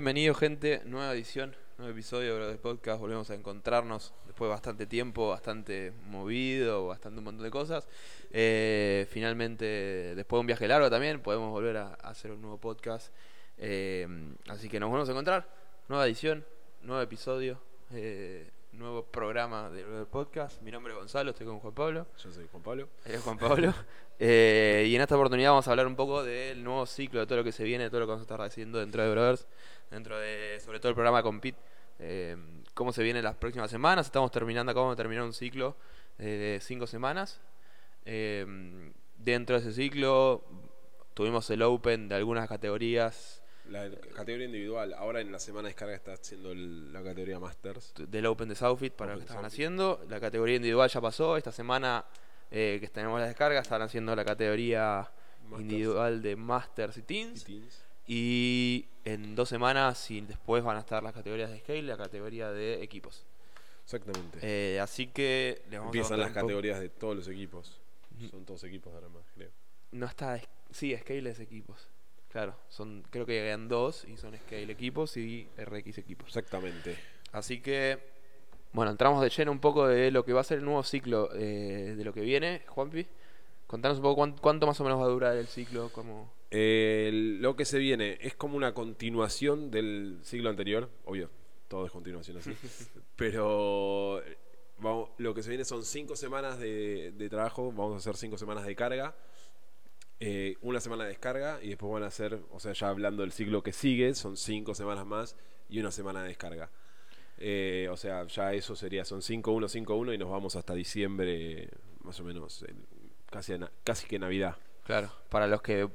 bienvenidos gente, nueva edición, nuevo episodio del podcast, volvemos a encontrarnos después de bastante tiempo, bastante movido, bastante un montón de cosas. Eh, finalmente, después de un viaje largo también, podemos volver a, hacer un nuevo podcast. Eh, así que nos volvemos a encontrar, nueva edición, nuevo episodio, eh, nuevo programa del podcast. Mi nombre es Gonzalo, estoy con Juan Pablo. Yo soy Juan Pablo. Él es Juan Pablo. Eh, y en esta oportunidad vamos a hablar un poco del nuevo ciclo, de todo lo que se viene, de todo lo que vamos a estar haciendo dentro de Brothers, dentro de, sobre todo el programa Compete, eh, cómo se viene las próximas semanas. Estamos terminando, acabamos de terminar un ciclo eh, de cinco semanas. dentro de ese ciclo tuvimos el Open de algunas categorías. La categoría individual, ahora en la semana de descarga está haciendo la categoría Masters. Del Open de Southfit para lo que estaban haciendo. La categoría individual ya pasó, esta semana eh, que tenemos la descarga, están haciendo la categoría individual de Masters y Teens. y en dos semanas y después van a estar las categorías de Scale y la categoría de equipos. Exactamente. Eh, así que Empiezan las categorías de todos los equipos. Son todos equipos ahora más, creo. No está. Sí, Scale es equipos. Claro, son creo que llegan dos y son Scale equipos y RX equipos. Exactamente. Así que bueno, entramos de lleno un poco de lo que va a ser el nuevo ciclo eh, de lo que viene, Juanpi. Contanos un poco cuánto, más o menos va a durar el ciclo. Como... lo que se viene es como una continuación del ciclo anterior, obvio, todo es continuación así. pero vamos, lo que se viene son cinco semanas de, trabajo, vamos a hacer cinco semanas de carga. Eh, una semana de descarga y después van a hacer, o sea, ya hablando del ciclo que sigue, son cinco semanas más y una semana de descarga. Eh, o sea, ya eso sería, son 5-1, 5-1 y nos vamos hasta diciembre, más o menos, casi, casi que Navidad. Claro, para los que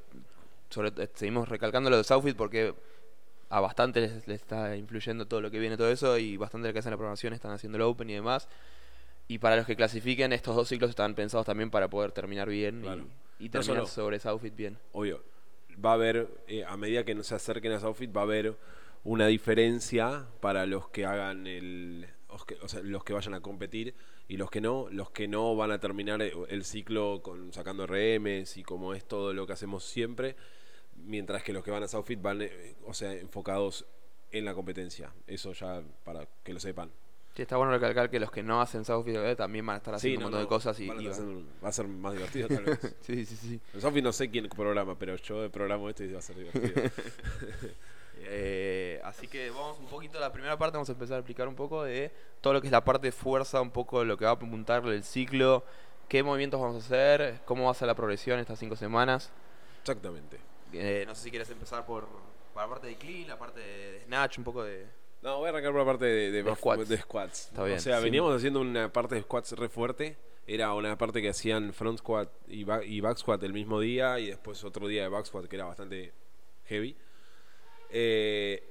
sobre, eh, seguimos recalcando lo de Southfield porque a bastante les, está influyendo todo lo que viene, todo eso, y bastante lo que hacen la programación están haciendo el Open y demás. Y para los que clasifiquen, estos dos ciclos están pensados también para poder terminar bien y, terminar sobre Southfield bien. Obvio, va a haber, eh, a medida que nos acerquen a Southfield, va a haber una diferencia para los que hagan el, o sea, los que vayan a competir y los que no, los que no van a terminar el ciclo con sacando RMs y como es todo lo que hacemos siempre, mientras que los que van a Southfit van, eh, o sea, enfocados en la competencia. Eso ya para que lo sepan. Sí, está bueno recalcar que los que no hacen Southfit eh, también van a estar haciendo un montón de cosas y, va a ser más divertido tal vez. sí, sí, sí. En Southfit no sé quién programa, pero yo programa esto y va a ser divertido. Eh, así que vamos un poquito a la primera parte, vamos a empezar a explicar un poco de todo lo que es la parte de fuerza, un poco lo que va a apuntar el ciclo, qué movimientos vamos a hacer, cómo va a ser la progresión estas cinco semanas. Exactamente. Eh, no sé si quieres empezar por, la parte de clean, la parte de, snatch, un poco de... No, voy a arrancar por la parte de, squats. o sea, veníamos haciendo una parte de squats re fuerte. Era una parte que hacían front squat y back, y back squat el mismo día y después otro día de back squat que era bastante heavy. Eh,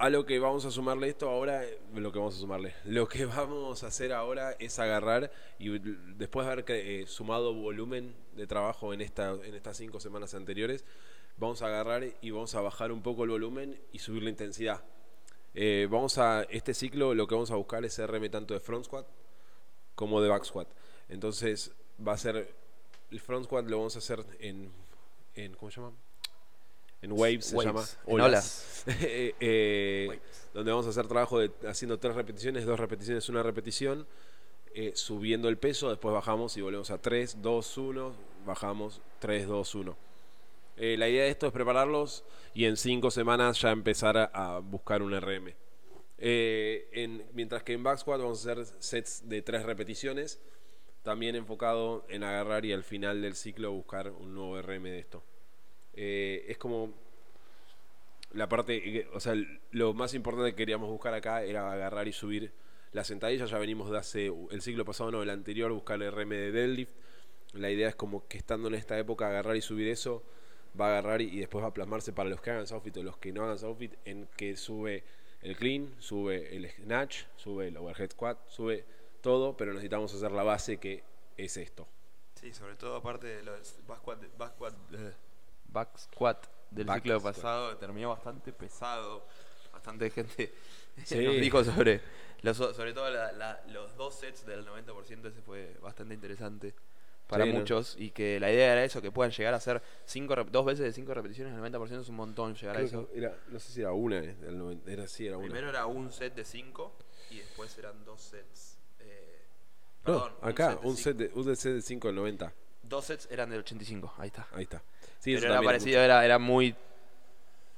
a lo que vamos a sumarle esto ahora, lo que vamos a sumarle, lo que vamos a hacer ahora es agarrar y después de haber eh, sumado volumen de trabajo en, esta, en estas cinco semanas anteriores, vamos a agarrar y vamos a bajar un poco el volumen y subir la intensidad. Eh, vamos a, este ciclo lo que vamos a buscar es RM tanto de front squat como de back squat. Entonces va a ser, el front squat lo vamos a hacer en, en ¿cómo se llama? en Waves, se llama. Olas. Eh, eh, donde vamos a hacer trabajo de haciendo tres repeticiones, dos repeticiones, una repetición, subiendo el peso, después bajamos y volvemos a 3, 2, 1, bajamos 3, 2, 1. La idea de esto es prepararlos y en cinco semanas ya empezar a, buscar un RM. mientras que en back squat vamos a hacer sets de tres repeticiones, también enfocado en agarrar y al final del ciclo buscar un nuevo RM de esto. Eh, es como la parte, o sea, lo más importante que queríamos buscar acá era agarrar y subir la sentadilla. Ya venimos de hace el siglo pasado, no, el anterior, buscar el RM de deadlift. La idea es como que estando en esta época, agarrar y subir eso, va a agarrar y, después va a plasmarse para los que hagan softfit o los que no hagan softfit en que sube el clean, sube el snatch, sube el overhead squat, sube todo, pero necesitamos hacer la base que es esto. Sí, sobre todo aparte de los back squat, back squat back squat del ciclo pasado terminó bastante pesado. Bastante gente nos dijo sobre, sobre todo los dos sets del 90%, ese fue bastante interesante. Para muchos y que la idea era eso, que puedan llegar a hacer cinco dos veces de cinco repeticiones, el 90% es un montón llegar a eso. Era, no sé si era una, era, sí, era Primero era un set de cinco y después eran dos sets. Eh, perdón, acá, un set, de, un set de 5 del 90. Dos sets eran del 85, ahí está. Ahí está. Sí, Pero era parecido, era, era muy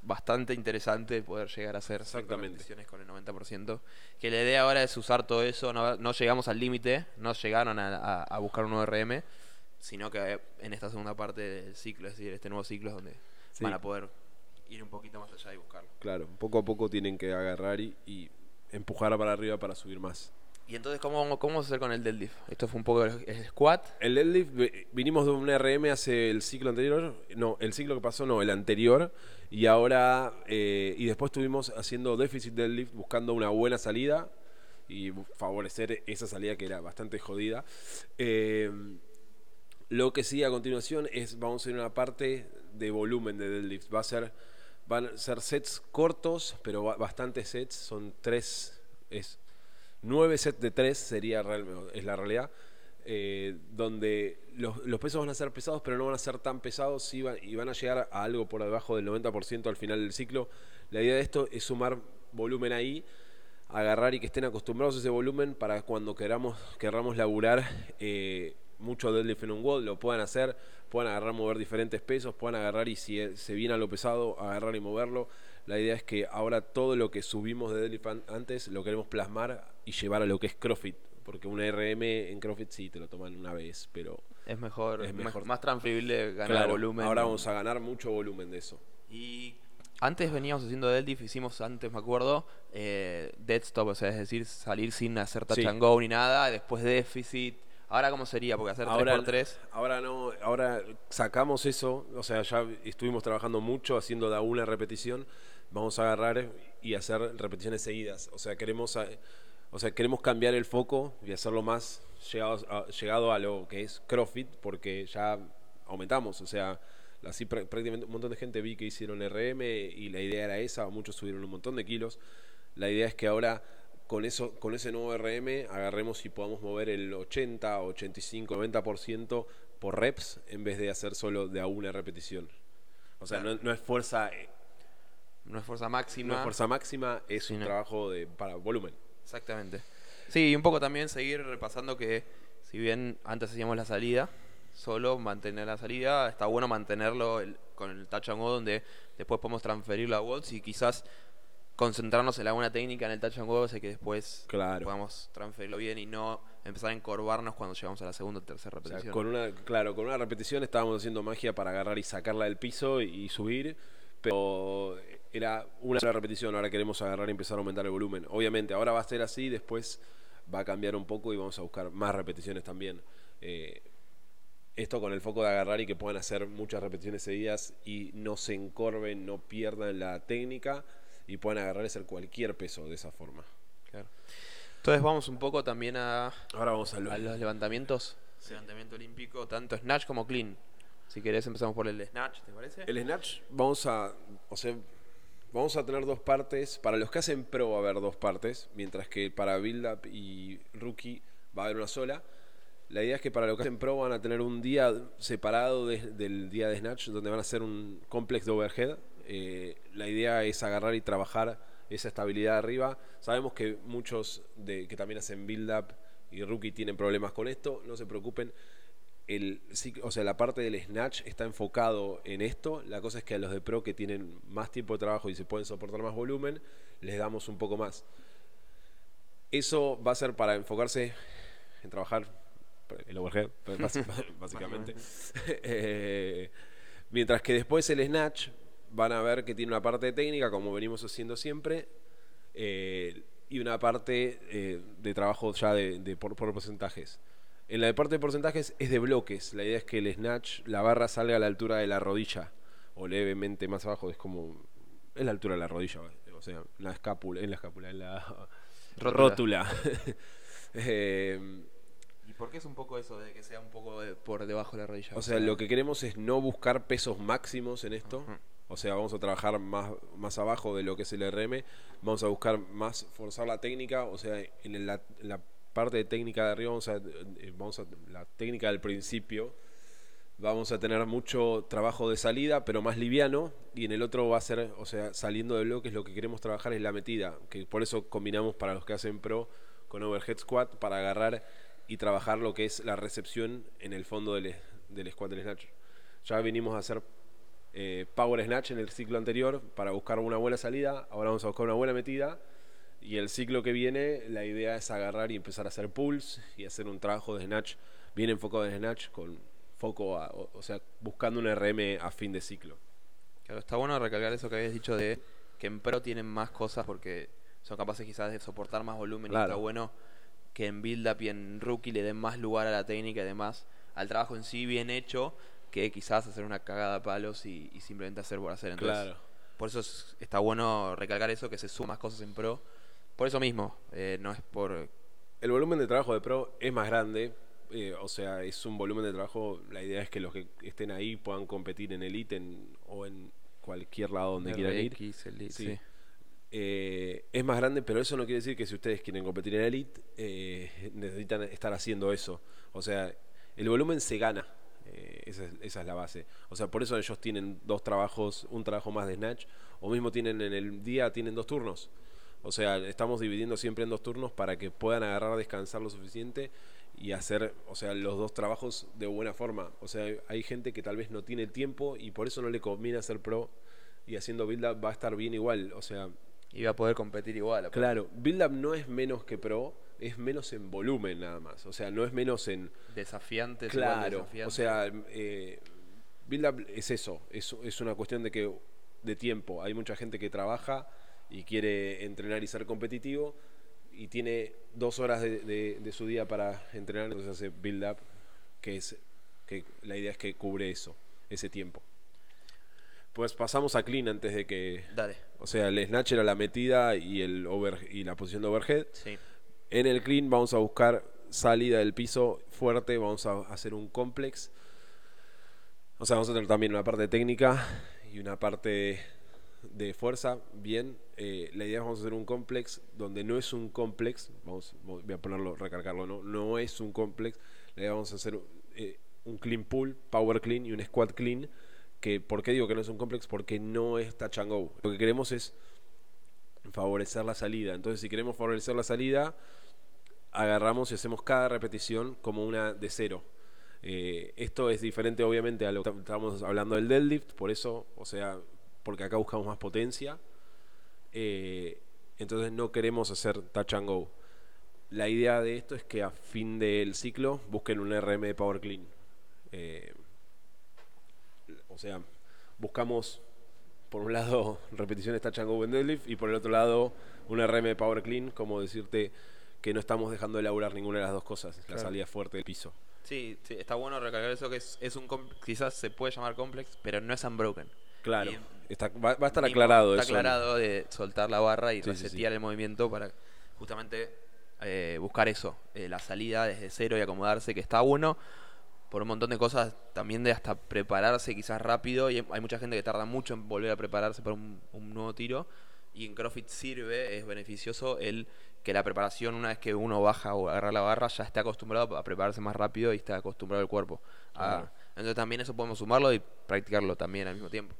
bastante interesante poder llegar a hacer repeticiones con el 90%. Que la idea ahora es usar todo eso, no, llegamos al límite, no llegaron a, buscar un ORM, sino que en esta segunda parte del ciclo, es decir, este nuevo ciclo es donde van a poder ir un poquito más allá y buscarlo. Claro, poco a poco tienen que agarrar y empujar para arriba para subir más. ¿Y entonces cómo, cómo vamos a hacer con el deadlift? Esto fue un poco el, squat. El deadlift, vinimos de un RM hace el ciclo anterior, no, el ciclo que pasó no, el anterior, y ahora, eh, y después estuvimos haciendo déficit deadlift, buscando una buena salida y favorecer esa salida que era bastante jodida. Eh, lo que sí a continuación es, vamos a hacer una parte de volumen de deadlift. Va a ser, van a ser sets cortos, pero bastantes sets, son tres, es 9 sets de 3 sería es la realidad. Eh, donde los, pesos van a ser pesados, pero no van a ser tan pesados y van, y van a llegar a algo por debajo del 90% al final del ciclo. La idea de esto es sumar volumen ahí, agarrar y que estén acostumbrados a ese volumen para cuando queramos, queramos laburar eh, mucho deadlift en un wall, lo puedan hacer, puedan agarrar, mover diferentes pesos, puedan agarrar y si se viene a lo pesado, agarrar y moverlo. La idea es que ahora todo lo que subimos de deadlift antes lo queremos plasmar y llevar a lo que es CrossFit. Porque un RM en CrossFit sí te lo toman una vez, pero. Es mejor, es mejor. más transferible ganar volumen. Ahora vamos a ganar mucho volumen de eso. Y antes veníamos haciendo deadlift, hicimos antes, me acuerdo, eh, dead stop, o sea, es decir, salir sin hacer touch and go ni nada, después déficit. Ahora cómo sería, porque hacer 3x3. Ahora no, ahora sacamos eso, o sea, ya estuvimos trabajando mucho haciendo de una repetición, vamos a agarrar y hacer repeticiones seguidas. O sea, queremos o sea, queremos cambiar el foco y hacerlo más llegado a, llegado a lo que es CrossFit, porque ya aumentamos. O sea, así prácticamente un montón de gente vi que hicieron RM y la idea era esa, muchos subieron un montón de kilos. La idea es que ahora con eso con ese nuevo RM agarremos y podamos mover el 80, 85, 90% por reps en vez de hacer solo de a una repetición. O sea, no, es fuerza eh, no es fuerza máxima. No es fuerza máxima, es un trabajo de para volumen. Exactamente. Sí, y un poco también seguir repasando que si bien antes hacíamos la salida, solo mantener la salida, está bueno mantenerlo con el touch and go donde después podemos transferirlo a Waltz y quizás concentrarnos en la buena técnica en el touch and go, sé que después podamos transferirlo bien y no empezar a encorvarnos cuando llegamos a la segunda o tercera repetición. con una, claro, con una repetición estábamos haciendo magia para agarrar y sacarla del piso y subir, pero era una sola repetición, ahora queremos agarrar y empezar a aumentar el volumen. Obviamente, ahora va a ser así, después va a cambiar un poco y vamos a buscar más repeticiones también. Eh, esto con el foco de agarrar y que puedan hacer muchas repeticiones seguidas y no se encorven, no pierdan la técnica y puedan agarrar y hacer cualquier peso de esa forma. Entonces vamos un poco también a, Ahora vamos a, a los levantamientos. Levantamiento olímpico, tanto snatch como clean. Si querés empezamos por el snatch, ¿te parece? El snatch vamos a, o sea, Vamos a tener dos partes. Para los que hacen pro va a haber dos partes, mientras que para Build Up y Rookie va a haber una sola. La idea es que para los que hacen pro van a tener un día separado del día de Snatch, donde van a hacer un complex de overhead. Eh, la idea es agarrar y trabajar esa estabilidad arriba. Sabemos que muchos de, que también hacen Build Up y Rookie tienen problemas con esto. No se preocupen el, o sea, la parte del snatch está enfocado en esto. La cosa es que a los de pro que tienen más tiempo de trabajo y se pueden soportar más volumen, les damos un poco más. Eso va a ser para enfocarse en trabajar el overhead, básicamente. Eh, mientras que después el snatch van a ver que tiene una parte técnica, como venimos haciendo siempre, eh, y una parte eh, de trabajo ya de, por porcentajes. En la de parte de porcentajes es de bloques. La idea es que el snatch, la barra salga a la altura de la rodilla o levemente más abajo. Es como. Es la altura de la rodilla, o sea, la escápula, en la escápula, en la rótula. Eh, ¿Y por qué es un poco eso de que sea un poco por debajo de la rodilla? O sea, lo que queremos es no buscar pesos máximos en esto. O sea, vamos a trabajar más, más abajo de lo que es el RM. Vamos a buscar más forzar la técnica. O sea, en la parte de técnica de arriba, vamos a, eh, vamos a la técnica del principio, vamos a tener mucho trabajo de salida, pero más liviano, y en el otro va a ser, o sea, saliendo de bloques, lo que queremos trabajar es la metida, que por eso combinamos para los que hacen pro con overhead squat para agarrar y trabajar lo que es la recepción en el fondo del, del squat del snatch. Ya vinimos a hacer eh, power snatch en el ciclo anterior para buscar una buena salida, ahora vamos a buscar una buena metida. Y el ciclo que viene, la idea es agarrar y empezar a hacer pulls y hacer un trabajo de snatch bien enfocado en snatch con foco, o, sea, buscando un RM a fin de ciclo. Claro, está bueno recalcar eso que habías dicho de que en pro tienen más cosas porque son capaces quizás de soportar más volumen y está bueno que en build up y en rookie le den más lugar a la técnica y demás al trabajo en sí bien hecho que quizás hacer una cagada a palos y, simplemente hacer por hacer. Entonces, claro. Por eso está bueno recalcar eso, que se suman más cosas en pro. Por eso mismo, eh, no es por... El volumen de trabajo de pro es más grande, eh, o sea, es un volumen de trabajo, la idea es que los que estén ahí puedan competir en elite o en cualquier lado donde quieran ir. sí. Eh, es más grande, pero eso no quiere decir que si ustedes quieren competir en elite, necesitan estar haciendo eso. O sea, el volumen se gana. Eh, esa, es, la base. O sea, por eso ellos tienen dos trabajos, un trabajo más de snatch, o mismo tienen en el día, tienen dos turnos. O sea, estamos dividiendo siempre en dos turnos para que puedan agarrar, descansar lo suficiente y hacer, o sea, los dos trabajos de buena forma. O sea, hay gente que tal vez no tiene tiempo y por eso no le conviene hacer pro y haciendo build up va a estar bien igual. O sea, y va a poder competir igual. Claro, build up no es menos que pro, es menos en volumen nada más. O sea, no es menos en. Desafiantes. Claro. O sea, eh, build up es eso. Es, es una cuestión de que de tiempo. Hay mucha gente que trabaja y quiere entrenar y ser competitivo y tiene dos horas de, su día para entrenar, entonces hace build up, que es que la idea es que cubre eso, ese tiempo. Pues pasamos a clean antes de que. Dale. O sea, el snatch era la metida y el over y la posición de overhead. Sí. En el clean vamos a buscar salida del piso fuerte, vamos a hacer un complex. O sea, vamos a tener también una parte técnica y una parte de fuerza. Bien, eh, la idea es vamos a hacer un complex donde no es un complex, vamos, voy a ponerlo, recargarlo, no, no es un complex. La idea vamos a hacer eh, un clean pull, power clean y un squat clean. Que, ¿Por qué digo que no es un complex? Porque no es touch. Lo que queremos es favorecer la salida. Entonces, si queremos favorecer la salida, agarramos y hacemos cada repetición como una de cero. Eh, esto es diferente obviamente a lo que estamos hablando del deadlift, por eso, o sea, porque acá buscamos más potencia. Eh, entonces no queremos hacer touch and go. La idea de esto es que a fin del ciclo busquen un RM de Power Clean. Eh, o sea, buscamos por un lado repeticiones touch and go en deadlift y por el otro lado un RM de Power Clean, como decirte que no estamos dejando de laburar ninguna de las dos cosas, la salida fuerte del piso. Sí, sí, está bueno recalcar eso que es, es un quizás se puede llamar complex, pero no es unbroken. Claro, está, va, a estar aclarado está aclarado de soltar la barra y resetear el movimiento para justamente eh, buscar eso, eh, la salida desde cero y acomodarse, que está bueno por un montón de cosas, también de hasta prepararse quizás rápido, y hay mucha gente que tarda mucho en volver a prepararse para un, un nuevo tiro, y en CrossFit sirve, es beneficioso el que la preparación, una vez que uno baja o agarra la barra, ya está acostumbrado a prepararse más rápido y está acostumbrado el cuerpo. entonces también eso podemos sumarlo y practicarlo también al mismo tiempo.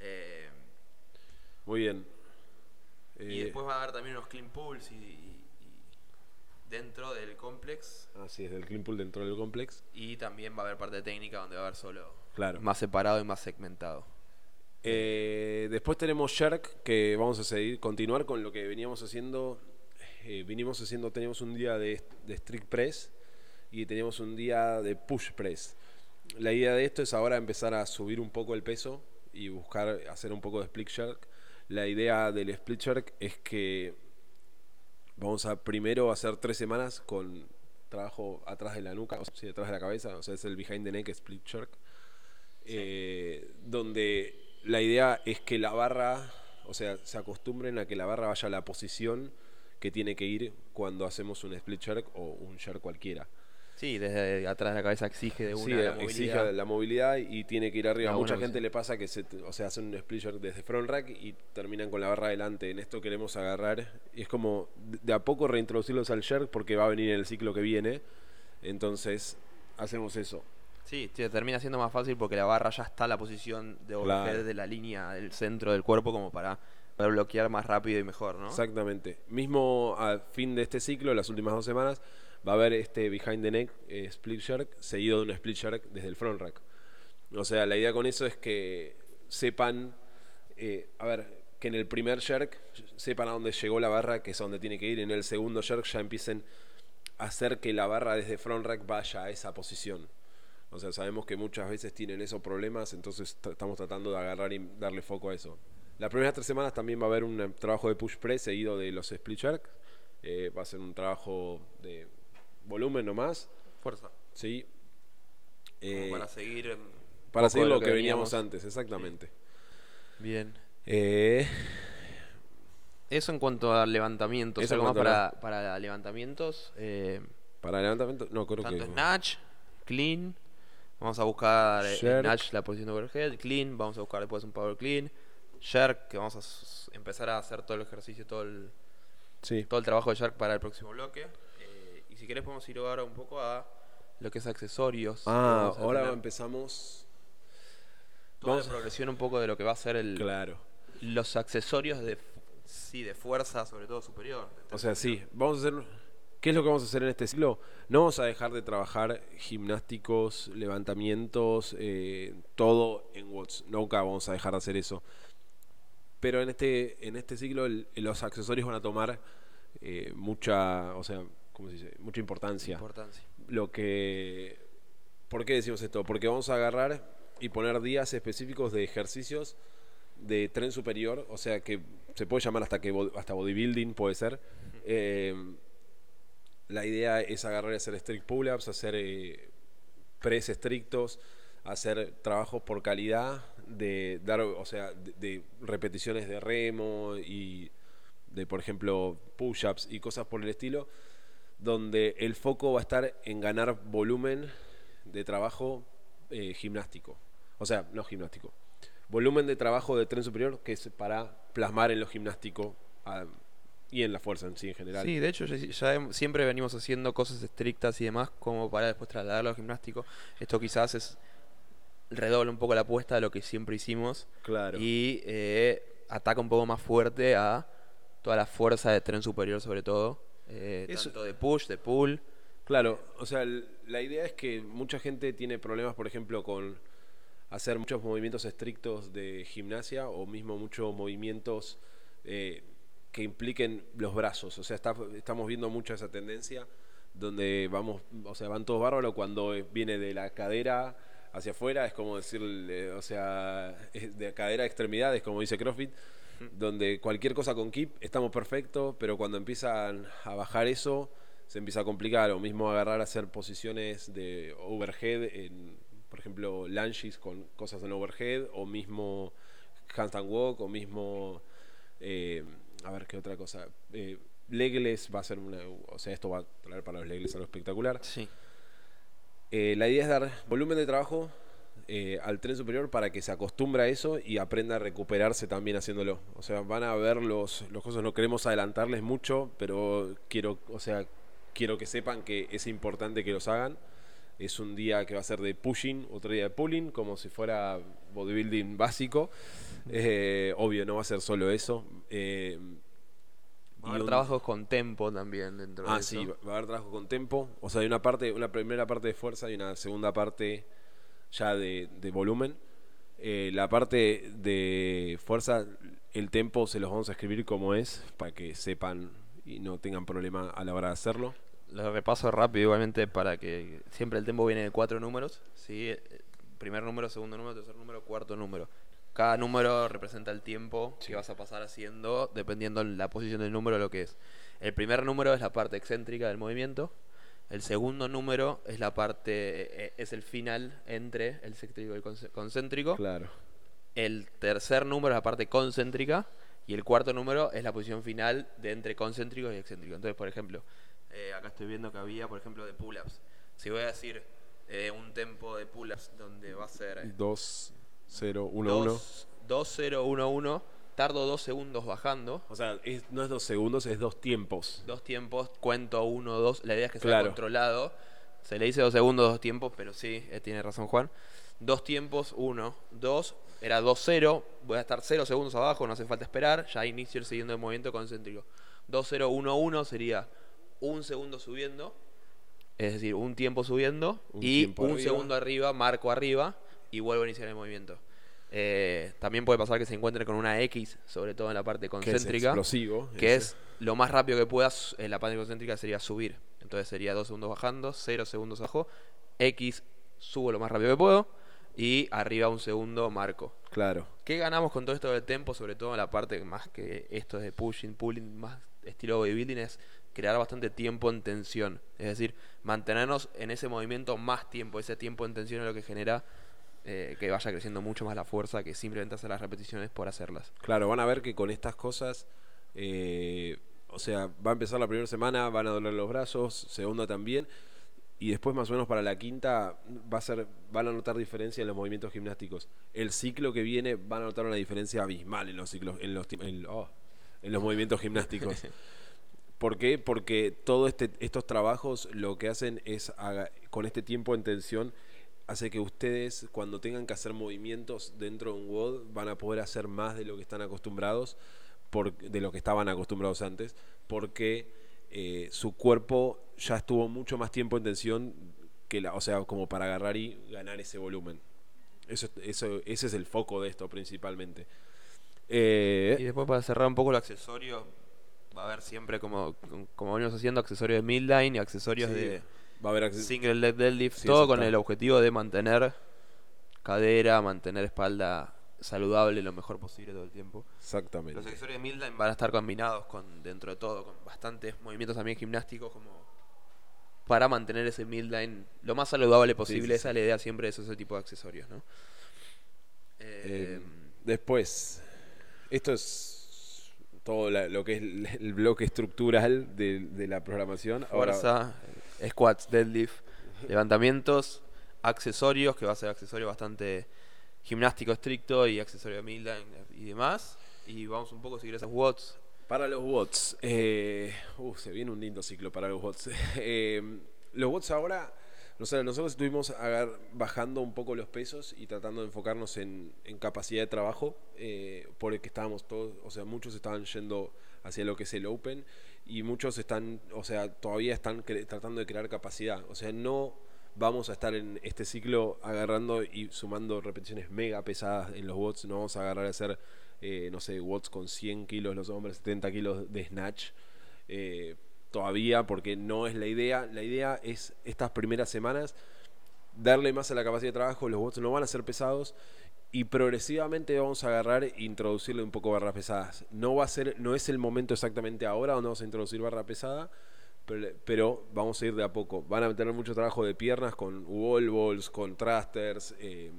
Eh, Muy bien. y eh, después va a haber también unos clean pools y, dentro del complex. Así es, del clean pool dentro del complex. Y también va a haber parte técnica donde va a haber solo claro. más separado y más segmentado. Eh, después tenemos Shark, que vamos a seguir, continuar con lo que veníamos haciendo eh, vinimos haciendo, teníamos un día de, strict press y teníamos un día de push press. La idea de esto es ahora empezar a subir un poco el peso y buscar hacer un poco de split jerk. La idea del split jerk es que vamos a primero hacer tres semanas con trabajo atrás de la nuca, o sea, atrás de la cabeza, o sea, es el behind the neck split jerk, eh, donde la idea es que la barra, o sea, se acostumbren a que la barra vaya a la posición que tiene que ir cuando hacemos un split shark o un shark cualquiera. Sí, desde atrás de la cabeza exige de una sí, la movilidad. exige la movilidad y tiene que ir arriba. A mucha gente le pasa que se, o sea, hacen un split desde front rack y terminan con la barra adelante. En esto queremos agarrar y es como de a poco reintroducirlos al jerk porque va a venir en el ciclo que viene. Entonces, hacemos eso. Sí, termina siendo más fácil porque la barra ya está en la posición de overhead de la línea del centro del cuerpo como para para bloquear más rápido y mejor, ¿no? Exactamente. Mismo al fin de este ciclo, las últimas dos semanas, va a haber este behind the neck eh, split jerk seguido de un split jerk desde el front rack. O sea, la idea con eso es que sepan, eh, a ver, que en el primer jerk sepan a dónde llegó la barra, que es a donde tiene que ir, y en el segundo jerk ya empiecen a hacer que la barra desde front rack vaya a esa posición. O sea, sabemos que muchas veces tienen esos problemas, entonces estamos tratando de agarrar y darle foco a eso. Las primeras tres semanas también va a haber un eh, trabajo de push press seguido de los split jerk. Eh, va a ser un trabajo de volumen nomás. Fuerza. Sí. Eh, para seguir. Para seguir lo que, veníamos, antes, exactamente. Bien. Eso en cuanto a levantamientos. ¿Algo más para, para levantamientos? para levantamientos, no, creo tanto Snatch, clean. Vamos a buscar Snatch, la posición de overhead. Clean. Vamos a buscar después un power clean Shark, que vamos a empezar a hacer todo el ejercicio, todo el, todo el trabajo de Shark para el próximo bloque. Si querés podemos ir ahora un poco a lo que es accesorios. Ah, ahora empezamos... Toda vamos la progresión un poco de lo que va a ser el... Claro. Los accesorios de, sí, de fuerza, sobre todo superior. O sea, sí, vamos a hacer... ¿Qué es lo que vamos a hacer en este ciclo? No vamos a dejar de trabajar gimnásticos, levantamientos, eh, todo en watts. Nunca vamos a dejar de hacer eso. Pero en este, en este ciclo los accesorios van a tomar eh, mucha, o sea, ¿cómo se dice? Mucha importancia. importancia. Lo que, ¿Por qué decimos esto? Porque vamos a agarrar y poner días específicos de ejercicios de tren superior, o sea que se puede llamar hasta que hasta bodybuilding puede ser. Eh, la idea es agarrar y hacer strict pull-ups, hacer eh, press estrictos, hacer trabajos por calidad, de dar, o sea, de, repeticiones de remo y de, por ejemplo, push-ups y cosas por el estilo, donde el foco va a estar en ganar volumen de trabajo eh, gimnástico. O sea, no gimnástico. Volumen de trabajo de tren superior que es para plasmar en lo gimnástico y en la fuerza en sí en general. Sí, de hecho ya, siempre venimos haciendo cosas estrictas y demás como para después trasladarlo al gimnástico. Esto quizás es redobla un poco la apuesta de lo que siempre hicimos. Claro. Y eh, ataca un poco más fuerte a toda la fuerza de tren superior, sobre todo. Eh, tanto de push, de pull. Claro, o sea, la idea es que mucha gente tiene problemas, por ejemplo, con hacer muchos movimientos estrictos de gimnasia o mismo muchos movimientos eh, que impliquen los brazos. O sea, estamos viendo mucho esa tendencia donde vamos, o sea, van todos bárbaros cuando viene de la cadera hacia afuera, es como decirle, o sea, de cadera a extremidades, como dice CrossFit, donde cualquier cosa con keep estamos perfectos, pero cuando empiezan a bajar eso, se empieza a complicar, o mismo agarrar a hacer posiciones de overhead, en, por ejemplo, lunges con cosas en overhead, o mismo handstand walk, o mismo, eh, a ver qué otra cosa, eh, legless va a ser una, o sea, esto va a traer para los legless algo espectacular. Sí. Eh, la idea es dar volumen de trabajo eh, al tren superior para que se acostumbre a eso y aprenda a recuperarse también haciéndolo. O sea, van a ver los, los cosas, no queremos adelantarles mucho, pero quiero, o sea, quiero que sepan que es importante que los hagan. Es un día que va a ser de pushing, otro día de pulling, como si fuera bodybuilding básico. Eh, obvio, no va a ser solo eso. Va a haber trabajos con tempo también dentro ah, de eso. Ah, sí, va a haber trabajo con tempo. O sea, hay una parte, una primera parte de fuerza y una segunda parte ya de, volumen. Eh, la parte de fuerza, el tempo se los vamos a escribir como es, para que sepan y no tengan problema a la hora de hacerlo. Lo repaso rápido igualmente para que siempre el tempo viene de cuatro números. ¿sí? Primer número, segundo número, tercer número, cuarto número. Cada número representa el tiempo que vas a pasar haciendo, dependiendo de la posición del número, lo que es. El primer número es la parte excéntrica del movimiento. El segundo número es la parte, eh, es el final entre el excéntrico y el concéntrico. Claro. El tercer número es la parte concéntrica. Y el cuarto número es la posición final de entre concéntrico y excéntrico. Entonces, por ejemplo, eh, acá estoy viendo que había, por ejemplo, de pull-ups. Si voy a decir eh, un tempo de pull-ups donde va a ser 2, 0, 1, 1. 2, 0, 1, 1. Tardo 2 segundos bajando. O sea, no es 2 segundos, es 2 tiempos. Dos tiempos, cuento 1, 2. La idea es que sea controlado. Se le dice 2 segundos, 2 tiempos, pero sí, eh, tiene razón Juan. Dos tiempos, 1, 2. Era 2, 0. Voy a estar 0 segundos abajo, no hace falta esperar. Ya inicio el siguiente movimiento concéntrico. 2, 0, 1, 1 sería un segundo subiendo es decir, un tiempo subiendo y un segundo arriba, marco arriba y vuelvo a iniciar el movimiento. Eh, también puede pasar que se encuentre con una X, sobre todo en la parte concéntrica. Que es. Que es lo más rápido que puedas en la parte concéntrica sería subir. Entonces sería dos segundos bajando, 0 segundos abajo, X subo lo más rápido que puedo y arriba un segundo marco. Claro. ¿Qué ganamos con todo esto del tempo? Sobre todo en la parte más que esto de pushing, pulling, más estilo bodybuilding es crear bastante tiempo en tensión. Es decir, mantenernos en ese movimiento más tiempo. Ese tiempo en tensión es lo que genera eh, que vaya creciendo mucho más la fuerza que simplemente hacer las repeticiones por hacerlas. Claro, van a ver que con estas cosas, eh, o sea, va a empezar la primera semana, van a doler los brazos, segunda también. Y después más o menos para la quinta va a ser, van a notar diferencia en los movimientos gimnásticos. El ciclo que viene van a notar una diferencia abismal en los ciclos, en los, en, oh, en los movimientos gimnásticos. ¿Por qué? Porque todos este, estos trabajos lo que hacen es, con este tiempo en tensión, hace que ustedes cuando tengan que hacer movimientos dentro de un WOD van a poder hacer más de lo que están acostumbrados, por, de lo que estaban acostumbrados antes, porque eh, su cuerpo ya estuvo mucho más tiempo en tensión, que la, o sea, como para agarrar y ganar ese volumen. Eso, eso, ese es el foco de esto principalmente. Eh, y después para cerrar un poco el accesorio, va a haber siempre, como, como venimos haciendo, accesorios de midline y accesorios de va a haber single leg deadlift, todo con el objetivo de mantener cadera, mantener espalda saludable lo mejor posible todo el tiempo. Exactamente. Los accesorios de midline van a estar combinados con dentro de todo, con bastantes movimientos también gimnásticos como para mantener ese midline lo más saludable posible. Esa es la idea siempre de ese tipo de accesorios, ¿no? Eh, eh, después, esto es todo lo que es el bloque estructural de, la programación. Fuerza, squats, deadlift, levantamientos, accesorios, que va a ser accesorio bastante gimnástico estricto y accesorio de midline y demás. Y vamos un poco a seguir esos watts. Para los watts, eh, uh, se viene un lindo ciclo para los watts. Eh, los watts ahora nosotros estuvimos bajando un poco los pesos y tratando de enfocarnos en, capacidad de trabajo, eh, porque estábamos todos, o sea, muchos estaban yendo hacia lo que es el Open y muchos están, o sea, todavía están tratando de crear capacidad. O sea, no vamos a estar en este ciclo agarrando y sumando repeticiones mega pesadas en los watts, no vamos a agarrar a hacer, eh, no sé, watts con 100 kilos los hombres, 70 kilos de snatch. Eh, todavía porque no es la idea. La idea es estas primeras semanas darle más a la capacidad de trabajo, los bots no van a ser pesados y progresivamente vamos a agarrar e introducirle un poco barras pesadas. No va a ser, no es el momento exactamente ahora donde vamos a introducir barra pesada, pero, vamos a ir de a poco. Van a tener mucho trabajo de piernas con wall balls, con thrusters eh,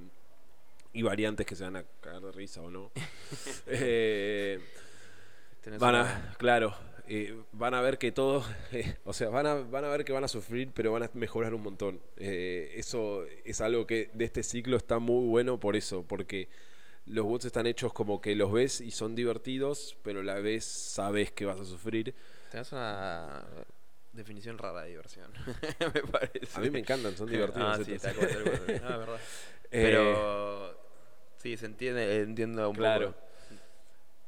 y variantes que se van a cagar de risa o no. eh, van a, claro, eh, van a ver que todo, eh, o sea, van a, van a ver que van a sufrir, pero van a mejorar un montón. Eh, eso es algo que de este ciclo está muy bueno por eso, porque los bots están hechos como que los ves y son divertidos, pero a la vez sabes que vas a sufrir. Tenés una definición rara de diversión, me parece. A mí me encantan, son divertidos. ah, sí, está ah, verdad. Pero sí, se entiende, entiendo un claro. poco.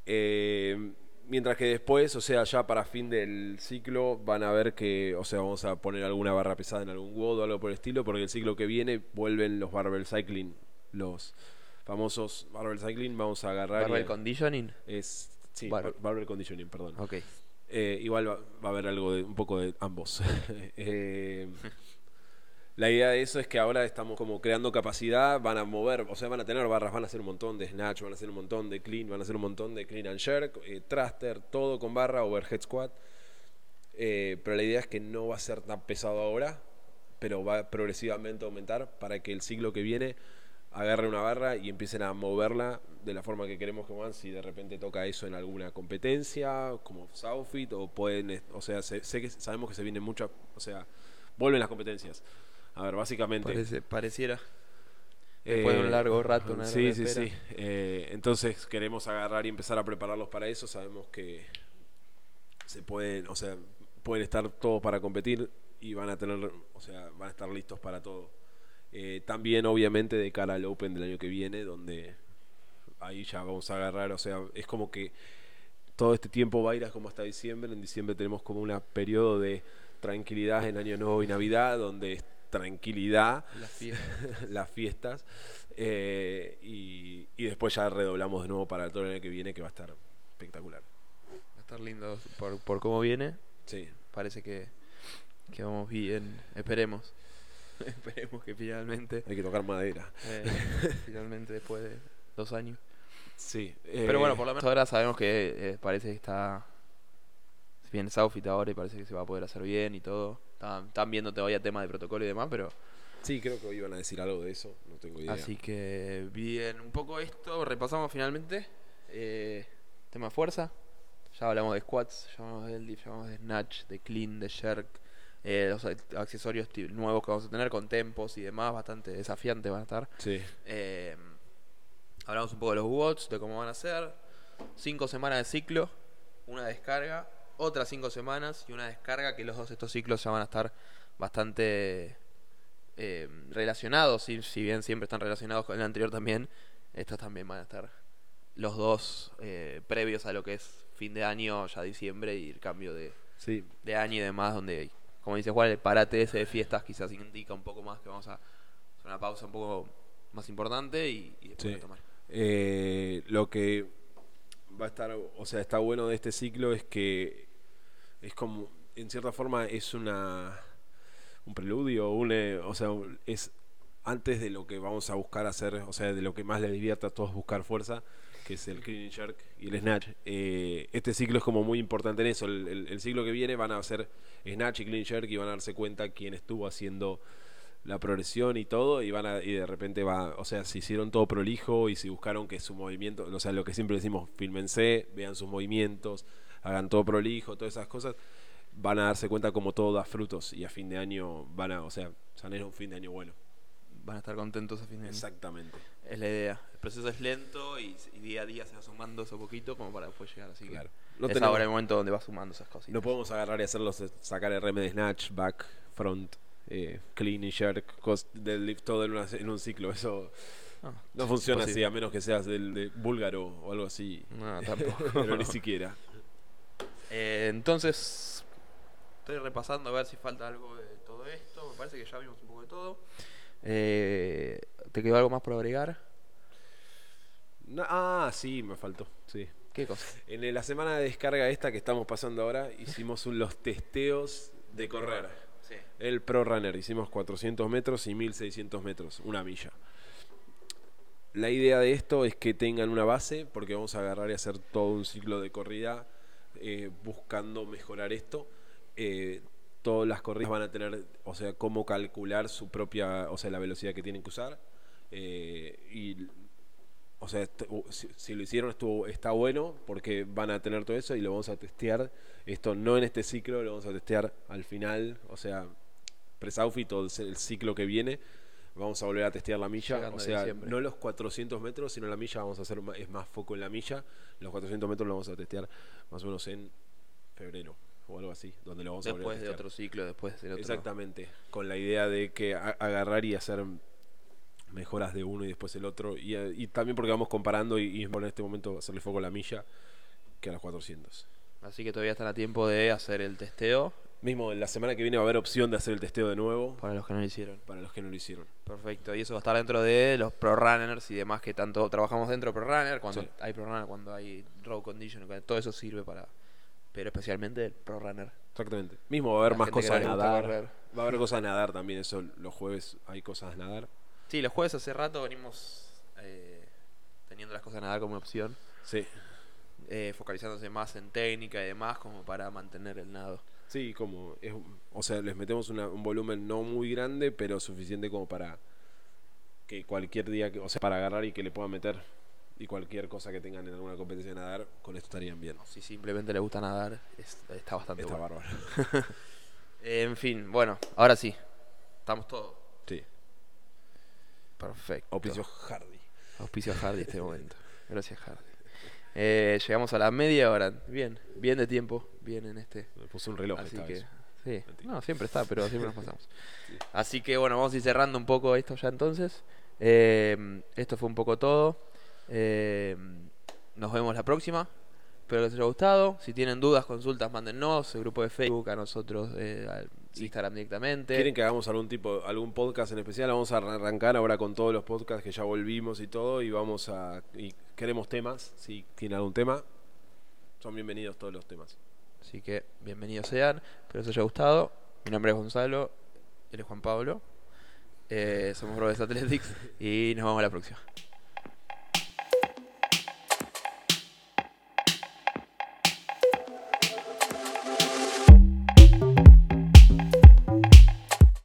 Eh, Mientras que después, o sea, ya para fin del ciclo, van a ver que, o sea, vamos a poner alguna barra pesada en algún WOD o algo por el estilo, porque el ciclo que viene vuelven los barbell cycling, los famosos barbell cycling, vamos a agarrar. ¿Barbell conditioning? Es, sí, barbell conditioning, perdón. Ok. Eh, igual va, a haber algo de, un poco de ambos. eh, La idea de eso es que ahora estamos como creando capacidad, van a mover, o sea, van a tener barras, van a hacer un montón de snatch, van a hacer un montón de clean, van a hacer un montón de clean and jerk, eh, thruster, todo con barra, overhead squat. Eh, pero la idea es que no va a ser tan pesado ahora, pero va progresivamente a aumentar para que el siglo que viene agarre una barra y empiecen a moverla de la forma que queremos que van si de repente toca eso en alguna competencia como Southfit o pueden o sea sé, que sabemos que se viene mucho o sea vuelven las competencias A ver, básicamente. pareciera. Después de un largo rato, una Sí, sí, sí. Eh, entonces queremos agarrar y empezar a prepararlos para eso. Sabemos que se pueden, o sea, pueden estar todos para competir y van a tener, o sea, van a estar listos para todo. Eh, también, obviamente, de cara al Open del año que viene, donde ahí ya vamos a agarrar, o sea, es como que todo este tiempo va a ir como hasta diciembre. En diciembre tenemos como un periodo de tranquilidad en Año Nuevo y Navidad, donde tranquilidad, las fiestas, eh, y, después ya redoblamos de nuevo para todo el año que viene, que va a estar espectacular. Va a estar lindo por, por cómo viene. Sí. Parece que, que vamos bien, esperemos. esperemos que finalmente... Hay que tocar madera. Eh, finalmente después de dos años. Sí. Pero bueno, por lo menos ahora sabemos que eh, parece que está bien Southfit ahora y parece que se va a poder hacer bien y todo. Están, viendo todavía temas de protocolo y demás, pero... Sí, creo que iban a decir algo de eso, no tengo idea. Así que bien, un poco esto, repasamos finalmente. Eh, tema fuerza, ya hablamos de squats, ya hablamos de deadlift, ya hablamos de snatch, de clean, de jerk, eh, los accesorios nuevos que vamos a tener con tempos y demás, bastante desafiantes van a estar. Sí. Eh, hablamos un poco de los watts, de cómo van a ser. Cinco semanas de ciclo, una descarga otras cinco semanas y una descarga que los dos estos ciclos ya van a estar bastante eh, relacionados, y si bien siempre están relacionados con el anterior también, estos también van a estar los dos eh, previos a lo que es fin de año, ya diciembre y el cambio de, de año y demás, donde, como dice Juan, el parate ese de fiestas quizás indica un poco más que vamos a hacer una pausa un poco más importante y, después tomar. Eh, lo que va a estar, o sea, está bueno de este ciclo es que es como, en cierta forma, es una un preludio, un, eh, o sea, es antes de lo que vamos a buscar hacer, o sea, de lo que más les divierta a todos buscar fuerza, que es el clean jerk y el snatch. Eh, este ciclo es como muy importante en eso. El, ciclo que viene van a hacer snatch y clean jerk y van a darse cuenta quién estuvo haciendo la progresión y todo y van a, y de repente va, o sea, si hicieron todo prolijo y si buscaron que su movimiento, o sea, lo que siempre decimos, fílmense, vean sus movimientos, hagan todo prolijo, todas esas cosas, van a darse cuenta como todo da frutos y a fin de año van a, o sea, tener un fin de año bueno. Van a estar contentos a fin de año. Exactamente. Es la idea. El proceso es lento y, día a día se va sumando eso poquito como para después llegar así. Claro. No es ahora el momento donde va sumando esas cosas. No podemos agarrar y hacerlos, sacar el RM de snatch, back, front, eh, clean y jerk, lift todo en, un ciclo. Eso ah, no funciona así, a menos que seas del de búlgaro o algo así. No, tampoco. Pero ni siquiera. Eh, entonces, estoy repasando a ver si falta algo de todo esto. Me parece que ya vimos un poco de todo. Eh, ¿Te quedó algo más por agregar? ah, sí, me faltó. Sí. ¿Qué cosa? En la semana de descarga esta que estamos pasando ahora, hicimos los testeos de correr. El Pro Runner. Hicimos 400 metros y 1600 metros, una milla. La idea de esto es que tengan una base, porque vamos a agarrar y hacer todo un ciclo de corrida eh, buscando mejorar esto. Eh, todas las corridas van a tener, o sea, cómo calcular su propia, o sea, la velocidad que tienen que usar. Eh, y, o sea, si, lo hicieron estuvo, está bueno porque van a tener todo eso y lo vamos a testear. Esto no en este ciclo, lo vamos a testear al final, o sea, pre-outfit o el ciclo que viene vamos a volver a testear la milla. o sea, no los 400 metros, sino la milla vamos a hacer es más foco en la milla. Los 400 metros lo vamos a testear más o menos en febrero o algo así, donde lo vamos después a Después de otro ciclo, después del otro. Exactamente, con la idea de que agarrar y hacer mejoras de uno y después el otro. Y, también porque vamos comparando y, y en este momento hacerle foco a la milla que a los 400. Así que todavía están a tiempo de hacer el testeo Mismo la semana que viene va a haber opción de hacer el testeo de nuevo. Para los que no lo hicieron. Para los que no lo hicieron. Perfecto. Y eso va a estar dentro de los pro runners y demás que tanto trabajamos dentro de pro runner, cuando hay pro runner, cuando hay road condition, todo eso sirve para pero especialmente el pro runner. Exactamente. Mismo va a haber más cosas a nadar. Va a haber cosas a nadar también, eso los jueves hay cosas a nadar. Sí, los jueves hace rato venimos eh, teniendo las cosas a nadar como opción. Sí. Eh, focalizándose más en técnica y demás como para mantener el nado. Sí, como, es, o sea, les metemos un volumen no muy grande, pero suficiente como para que cualquier día, que, o sea, para agarrar y que le puedan meter y cualquier cosa que tengan en alguna competencia de nadar, con esto estarían bien. Si simplemente les gusta nadar, está bastante está bárbaro. Eh, en fin, bueno, ahora sí, estamos todos. Perfecto. Auspicio Hardy. Auspicio Hardy este momento. Gracias, Hardy. Eh, llegamos a la media hora. Bien, bien de tiempo. Bien en este. Me puse un reloj Así que, Sí, no, siempre está, pero siempre nos pasamos. Así que bueno, vamos a ir cerrando un poco esto ya entonces. Eh, esto fue un poco todo. Eh, nos vemos la próxima. Espero que les haya gustado. Si tienen dudas, consultas, mándennos. El grupo de Facebook, a nosotros, eh, al Instagram directamente. ¿Quieren que hagamos algún tipo, algún podcast en especial? Vamos a arrancar ahora con todos los podcasts que ya volvimos y todo. Y vamos a. Y queremos temas. Si tienen algún tema, son bienvenidos todos los temas. Así que bienvenidos sean. Espero que les haya gustado. Mi nombre es Gonzalo. Él es Juan Pablo. Eh, somos Brothers Athletics. Y nos vemos la próxima.